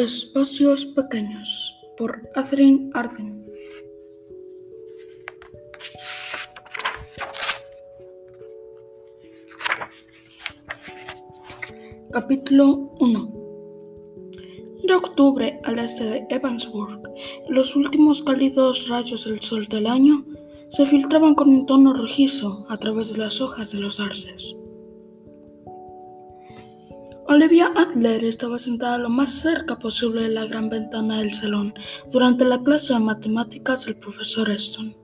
Espacios Pequeños por Adrien Arden. Capítulo 1 De octubre al este de Evansburg, los últimos cálidos rayos del sol del año se filtraban con un tono rojizo a través de las hojas de los arces. Olivia Adler estaba sentada lo más cerca posible de la gran ventana del salón durante la clase de matemáticas del profesor Eston,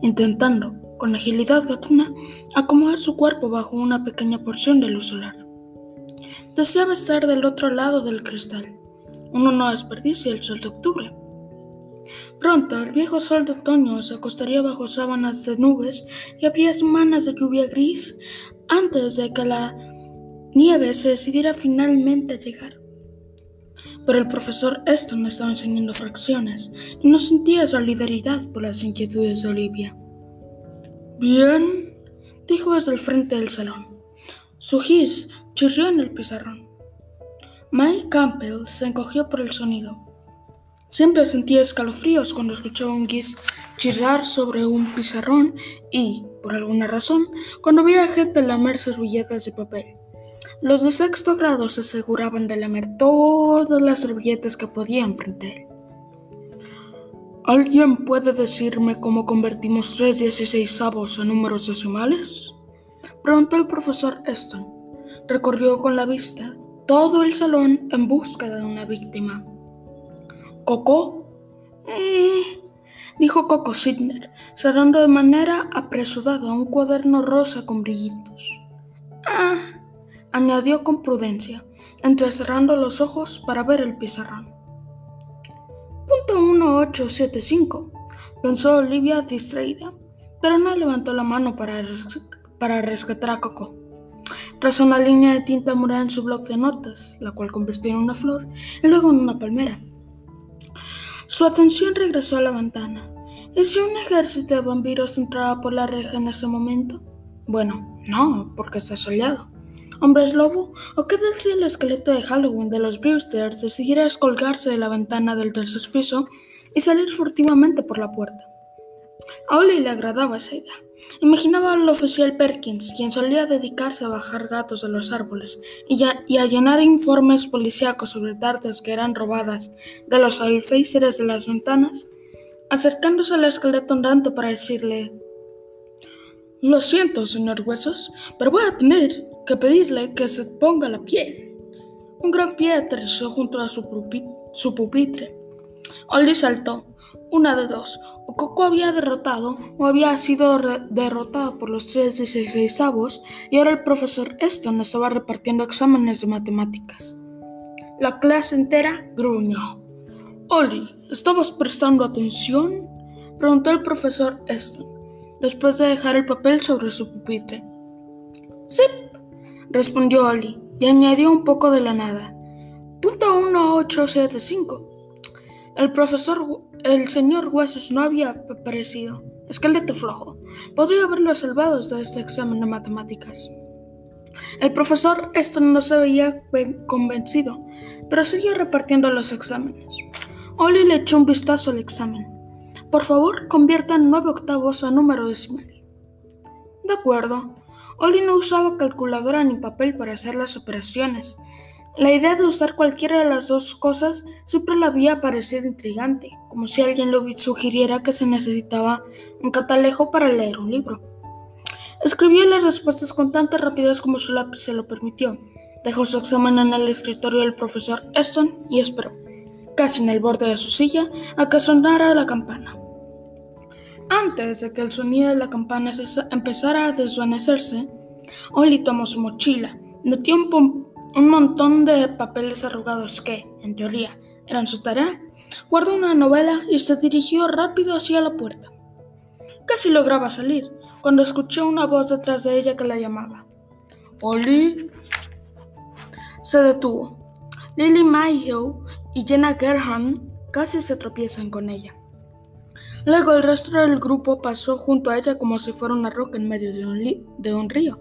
intentando, con agilidad gatuna, acomodar su cuerpo bajo una pequeña porción de luz solar. Deseaba estar del otro lado del cristal. Uno no desperdicia el sol de octubre. Pronto el viejo sol de otoño se acostaría bajo sábanas de nubes y habría semanas de lluvia gris antes de que la nieve se decidiera finalmente a llegar. Pero el profesor Eston estaba enseñando fracciones y no sentía solidaridad por las inquietudes de Olivia. Bien, dijo desde el frente del salón. Su gis chirrió en el pizarrón. Mike Campbell se encogió por el sonido. Siempre sentía escalofríos cuando escuchaba un gis chirrar sobre un pizarrón y, por alguna razón, cuando veía gente lamer servilletas de papel. Los de sexto grado se aseguraban de lamer todas las servilletas que podían frente a él. ¿Alguien puede decirme cómo convertimos tres dieciséisavos en números decimales? Preguntó el profesor Eston. Recorrió con la vista todo el salón en búsqueda de una víctima. ¿Coco? Eh, dijo Coco Sidner, cerrando de manera apresurada un cuaderno rosa con brillitos. Ah, añadió con prudencia, entrecerrando los ojos para ver el pizarrón. Punto 1875, pensó Olivia distraída, pero no levantó la mano para, rescatar a Coco. Trazó una línea de tinta morada en su bloc de notas, la cual convirtió en una flor y luego en una palmera. Su atención regresó a la ventana. ¿Y si un ejército de vampiros entraba por la reja en ese momento? Bueno, no, porque está soleado. ¿Hombres lobo? ¿O qué tal si el esqueleto de Halloween de los Brewsters decidiera descolgarse de la ventana del tercer piso y salir furtivamente por la puerta? A Oli le agradaba esa idea. Imaginaba al oficial Perkins, quien solía dedicarse a bajar gatos de los árboles y, a llenar informes policíacos sobre tartas que eran robadas de los alféizares de las ventanas, acercándose al esqueleto andante para decirle: Lo siento, señor Huesos, pero voy a tener que pedirle que se ponga la piel. Un gran pie aterrizó junto a su, pupitre. Oli saltó. Una de dos. O Coco había derrotado o había sido derrotado por los tres dieciséisavos y ahora el profesor Eston estaba repartiendo exámenes de matemáticas. La clase entera gruñó. Oli, ¿estabas prestando atención? preguntó el profesor Eston, después de dejar el papel sobre su pupitre. Sí, respondió Oli y añadió un poco de la nada. Punto 1875. El profesor, el señor Huesos no había aparecido. Esqueleto flojo. Podría haberlo salvado de este examen de matemáticas. El profesor esto no se veía convencido, pero siguió repartiendo los exámenes. Oli le echó un vistazo al examen. Por favor, conviertan nueve octavos a número decimal. De acuerdo, Oli no usaba calculadora ni papel para hacer las operaciones. La idea de usar cualquiera de las dos cosas siempre le había parecido intrigante, como si alguien le sugiriera que se necesitaba un catalejo para leer un libro. Escribió las respuestas con tanta rapidez como su lápiz se lo permitió. Dejó su examen en el escritorio del profesor Eston y esperó, casi en el borde de su silla, a que sonara la campana. Antes de que el sonido de la campana empezara a desvanecerse, Oli tomó su mochila, metió un, montón de papeles arrugados que, en teoría, eran su tarea, guardó una novela y se dirigió rápido hacia la puerta. Casi lograba salir, cuando escuchó una voz detrás de ella que la llamaba. Oli. Se detuvo. Lily Mayhew y Jenna Gerham casi se tropiezan con ella. Luego el resto del grupo pasó junto a ella como si fuera una roca en medio de un, río.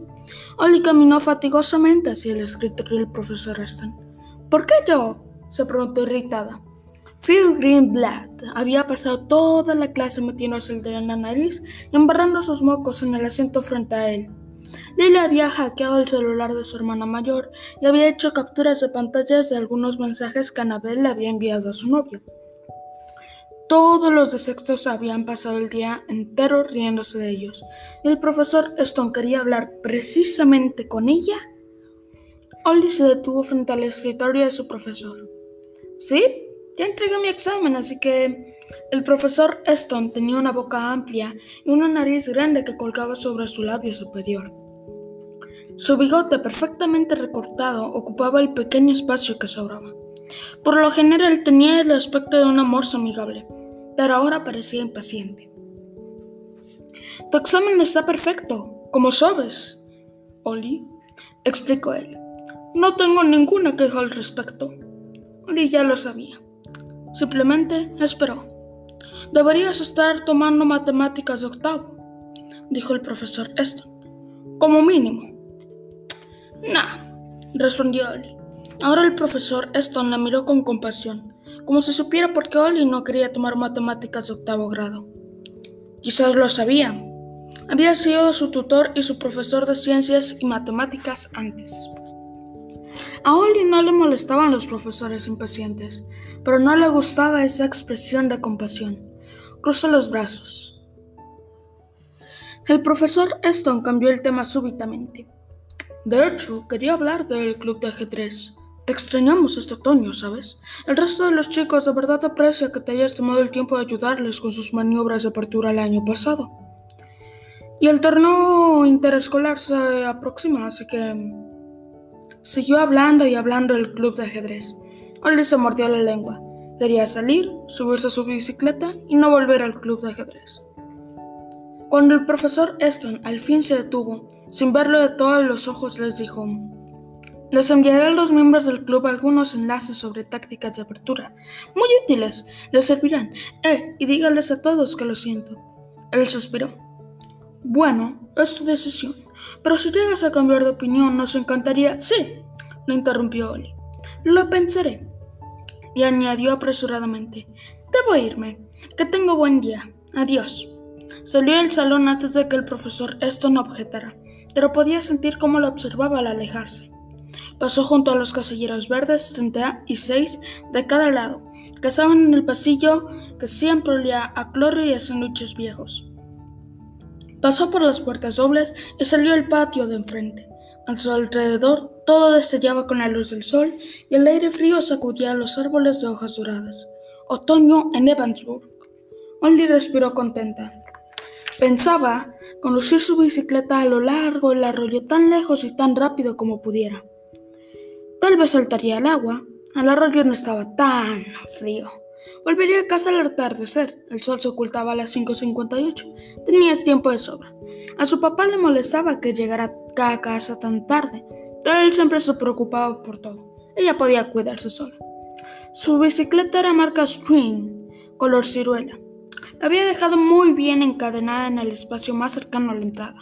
Oli caminó fatigosamente hacia el escritorio del profesor Aston. ¿Por qué yo? se preguntó irritada. Phil Greenblatt había pasado toda la clase metiéndose el dedo en la nariz y embarrando sus mocos en el asiento frente a él. Lily había hackeado el celular de su hermana mayor y había hecho capturas de pantallas de algunos mensajes que Annabelle le había enviado a su novio. Todos los de sextos habían pasado el día entero riéndose de ellos, y el profesor Stone quería hablar precisamente con ella. Ollie se detuvo frente al escritorio de su profesor. ¿Sí? Ya entregué mi examen, así que el profesor Stone tenía una boca amplia y una nariz grande que colgaba sobre su labio superior. Su bigote perfectamente recortado ocupaba el pequeño espacio que sobraba. Por lo general tenía el aspecto de un amor amigable, pero ahora parecía impaciente. Tu examen está perfecto, como sabes, Oli, explicó él. No tengo ninguna queja al respecto. Oli ya lo sabía. Simplemente esperó. Deberías estar tomando matemáticas de octavo, dijo el profesor Eston. Como mínimo. Nah, respondió Oli. Ahora el profesor Eston la miró con compasión, como si supiera por qué Oli no quería tomar matemáticas de octavo grado. Quizás lo sabía. Había sido su tutor y su profesor de ciencias y matemáticas antes. A Oli no le molestaban los profesores impacientes, pero no le gustaba esa expresión de compasión. Cruzó los brazos. El profesor Eston cambió el tema súbitamente. De hecho, quería hablar del club de ajedrez. Te extrañamos este otoño, ¿sabes? El resto de los chicos de verdad aprecia que te hayas tomado el tiempo de ayudarles con sus maniobras de apertura el año pasado. Y el torneo interescolar se aproxima, así que... Siguió hablando y hablando del club de ajedrez. Oli se mordió la lengua. Quería salir, subirse a su bicicleta y no volver al club de ajedrez. Cuando el profesor Eston al fin se detuvo, sin verlo de todos los ojos, les dijo, les enviaré a los miembros del club algunos enlaces sobre tácticas de apertura, muy útiles, les servirán. Eh, y dígales a todos que lo siento. Él suspiró. Bueno, es tu decisión, pero si llegas a cambiar de opinión, nos encantaría. Sí, lo interrumpió Oli. Lo pensaré. Y añadió apresuradamente: Debo irme. Que tengo buen día. Adiós. Salió del salón antes de que el profesor Eston objetara, pero podía sentir cómo lo observaba al alejarse. Pasó junto a los casilleros verdes, 36 de cada lado, que estaban en el pasillo que siempre olía a cloro y a sándwiches viejos. Pasó por las puertas dobles y salió al patio de enfrente. A su alrededor todo destellaba con la luz del sol y el aire frío sacudía los árboles de hojas doradas. Otoño en Evansburg. Only respiró contenta. Pensaba conducir su bicicleta a lo largo del arroyo tan lejos y tan rápido como pudiera. Tal vez saltaría al agua. El arroyo no estaba tan frío. Volvería a casa al atardecer. El sol se ocultaba a las 5.58. Tenía tiempo de sobra. A su papá le molestaba que llegara a casa tan tarde, pero él siempre se preocupaba por todo. Ella podía cuidarse sola. Su bicicleta era marca Stream, color ciruela. La había dejado muy bien encadenada en el espacio más cercano a la entrada.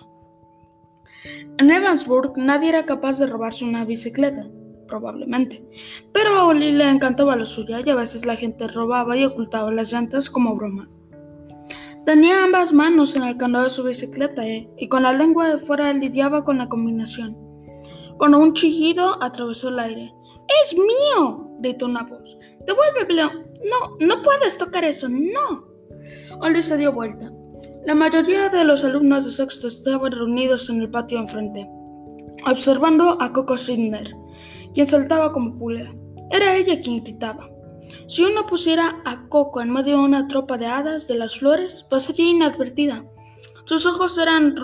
En Evansburg nadie era capaz de robarse una bicicleta probablemente. Pero a Oli le encantaba lo suya y a veces la gente robaba y ocultaba las llantas como broma. Tenía ambas manos en el candado de su bicicleta eh, y con la lengua de fuera lidiaba con la combinación. Con un chillido atravesó el aire. ¡Es mío! gritó una voz. ¡Devuélvelo! No, no puedes tocar eso, no. Oli se dio vuelta. La mayoría de los alumnos de sexto estaban reunidos en el patio enfrente, observando a Coco Sidner quien saltaba como pulea. Era ella quien gritaba. Si uno pusiera a Coco en medio de una tropa de hadas de las flores, pasaría inadvertida. Sus ojos eran,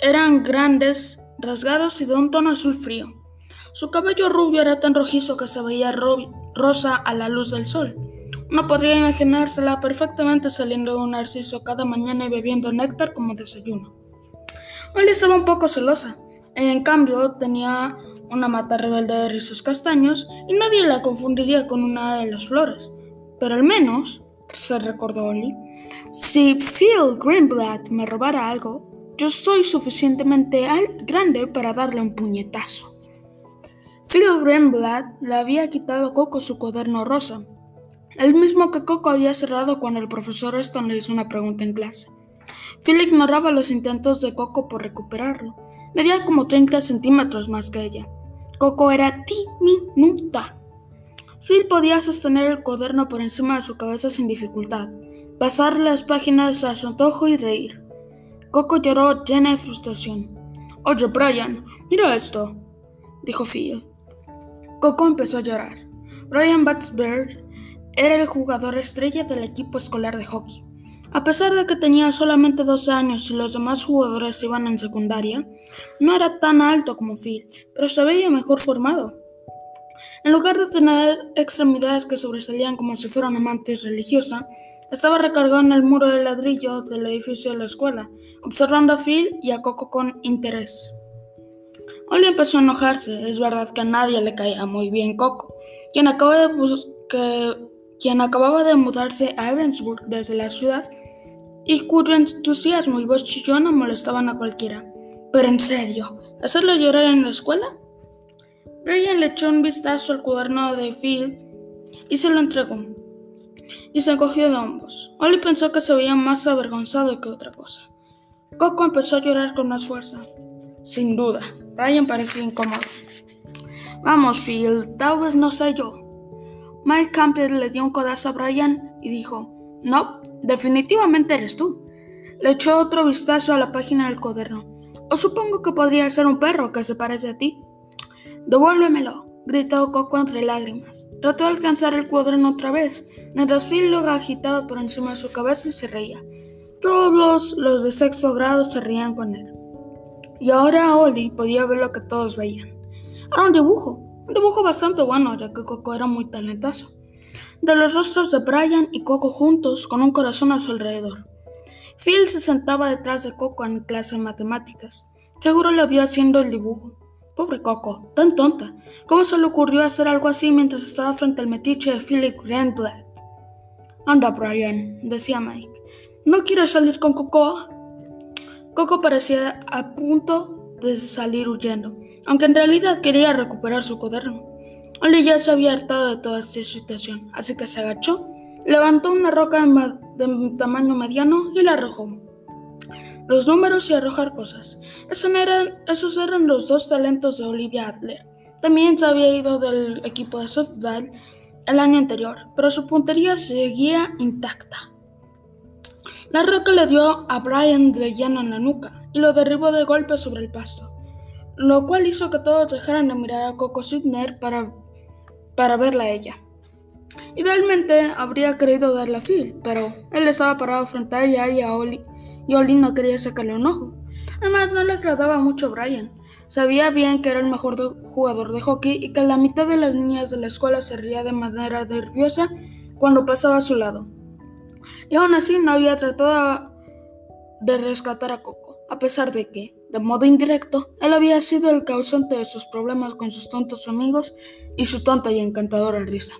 eran grandes, rasgados y de un tono azul frío. Su cabello rubio era tan rojizo que se veía rosa a la luz del sol. Uno podría imaginársela perfectamente saliendo de un narciso cada mañana y bebiendo néctar como desayuno. Hoy estaba un poco celosa. En cambio, tenía una mata rebelde de rizos castaños y nadie la confundiría con una de las flores. Pero al menos, se recordó Oli, si Phil Greenblatt me robara algo, yo soy suficientemente grande para darle un puñetazo. Phil Greenblatt le había quitado a Coco su cuaderno rosa, el mismo que Coco había cerrado cuando el profesor Eston le hizo una pregunta en clase. Phil ignoraba los intentos de Coco por recuperarlo. Medía como 30 centímetros más que ella. Coco era diminuta. Phil podía sostener el cuaderno por encima de su cabeza sin dificultad, pasar las páginas a su antojo y reír. Coco lloró llena de frustración. Oye, Brian, mira esto, dijo Phil. Coco empezó a llorar. Brian Batsberg era el jugador estrella del equipo escolar de hockey. A pesar de que tenía solamente 12 años y los demás jugadores iban en secundaria, no era tan alto como Phil, pero se veía mejor formado. En lugar de tener extremidades que sobresalían como si fuera una mantis religiosa, estaba recargado en el muro de ladrillo del edificio de la escuela, observando a Phil y a Coco con interés. Oli empezó a enojarse. Es verdad que a nadie le caía muy bien Coco, quien, quien acababa de mudarse a Evansburg desde la ciudad y cuyo entusiasmo y voz chillona molestaban a cualquiera. Pero en serio, ¿hacerlo llorar en la escuela? Brian le echó un vistazo al cuaderno de Phil y se lo entregó. Y se encogió de hombros. Oli pensó que se veía más avergonzado que otra cosa. Coco empezó a llorar con más fuerza. Sin duda, Brian parecía incómodo. Vamos, Phil, tal vez no sé yo. Mike Camper le dio un codazo a Brian y dijo, no, definitivamente eres tú. Le echó otro vistazo a la página del cuaderno. O supongo que podría ser un perro que se parece a ti. Devuélvemelo, gritó Coco entre lágrimas. Trató de alcanzar el cuaderno otra vez, mientras Phil lo agitaba por encima de su cabeza y se reía. Todos los de sexto grado se reían con él. Y ahora Oli podía ver lo que todos veían. Era un dibujo, un dibujo bastante bueno, ya que Coco era muy talentoso. De los rostros de Brian y Coco juntos, con un corazón a su alrededor. Phil se sentaba detrás de Coco en clase de matemáticas. Seguro le vio haciendo el dibujo. Pobre Coco, tan tonta. ¿Cómo se le ocurrió hacer algo así mientras estaba frente al metiche de Philip Grandblatt? Anda, Brian, decía Mike. ¿No quieres salir con Coco? Coco parecía a punto de salir huyendo, aunque en realidad quería recuperar su cuaderno. Oli ya se había hartado de toda esta situación, así que se agachó, levantó una roca de tamaño mediano y la arrojó. Los números y arrojar cosas. Esos eran, esos eran los dos talentos de Olivia Adler. También se había ido del equipo de softball el año anterior, pero su puntería seguía intacta. La roca le dio a Brian de lleno en la nuca y lo derribó de golpe sobre el pasto, lo cual hizo que todos dejaran de mirar a Coco Sidner para, para verla a ella. Idealmente habría querido darle a Phil, pero él estaba parado frente a ella y a Oli, y Oli no quería sacarle un ojo. Además, no le agradaba mucho a Brian. Sabía bien que era el mejor jugador de hockey y que la mitad de las niñas de la escuela se ría de manera nerviosa cuando pasaba a su lado. Y aún así no había tratado de rescatar a Coco, a pesar de que, de modo indirecto, él había sido el causante de sus problemas con sus tontos amigos y su tonta y encantadora risa.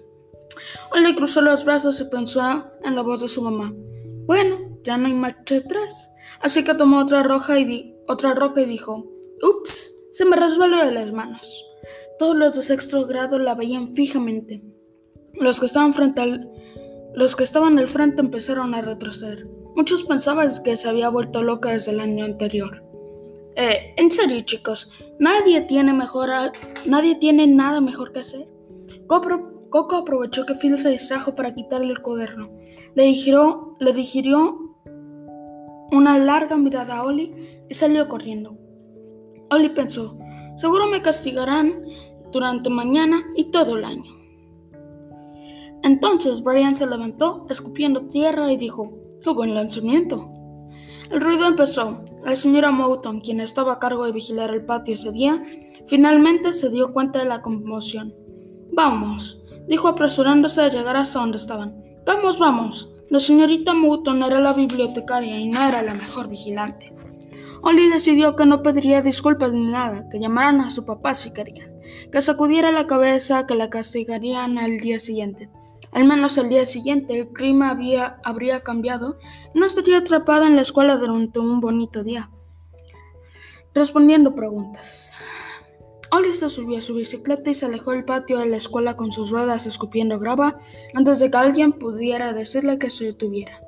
Oli cruzó los brazos y pensó en la voz de su mamá. Bueno, ya no hay marcha atrás. Así que tomó otra, roja y otra roca y dijo, Ups, se me resbaló de las manos. Todos los de sexto grado la veían fijamente. Los que estaban frente al los que estaban al frente empezaron a retroceder. Muchos pensaban que se había vuelto loca desde el año anterior. Eh, en serio, chicos, nadie tiene, mejor nadie tiene nada mejor que hacer. Coco, aprovechó que Phil se distrajo para quitarle el cuaderno. Le digirió, le una larga mirada a Oli y salió corriendo. Oli pensó, seguro me castigarán durante mañana y todo el año. Entonces Brian se levantó, escupiendo tierra, y dijo, ¡Qué buen lanzamiento! El ruido empezó. La señora Mouton, quien estaba a cargo de vigilar el patio ese día, finalmente se dio cuenta de la conmoción. Vamos, dijo apresurándose a llegar hasta donde estaban. Vamos, vamos. La señorita Mouton era la bibliotecaria y no era la mejor vigilante. Oli decidió que no pediría disculpas ni nada, que llamaran a su papá si querían, que sacudiera la cabeza, que la castigarían al día siguiente. Al menos el día siguiente el clima había, habría cambiado y no estaría atrapada en la escuela durante un bonito día. Respondiendo preguntas. Oli se subió a su bicicleta y se alejó del patio de la escuela con sus ruedas escupiendo grava antes de que alguien pudiera decirle que se detuviera.